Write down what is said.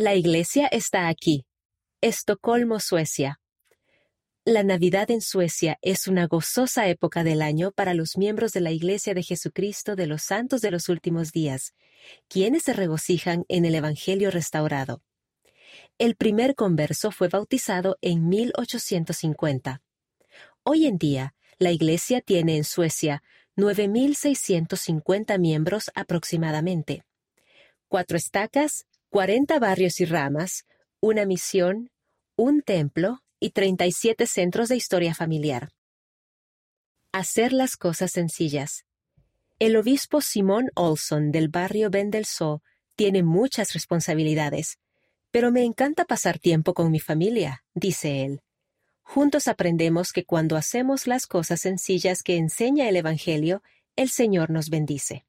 La iglesia está aquí. Estocolmo, Suecia. La Navidad en Suecia es una gozosa época del año para los miembros de la Iglesia de Jesucristo de los Santos de los Últimos Días, quienes se regocijan en el Evangelio restaurado. El primer converso fue bautizado en 1850. Hoy en día, la Iglesia tiene en Suecia 9.650 miembros aproximadamente. Cuatro estacas, 40 barrios y ramas, una misión, un templo y 37 centros de historia familiar. Hacer las cosas sencillas. El obispo Simón Olson del barrio Bendelsö tiene muchas responsabilidades, pero me encanta pasar tiempo con mi familia, dice él. Juntos aprendemos que cuando hacemos las cosas sencillas que enseña el Evangelio, el Señor nos bendice.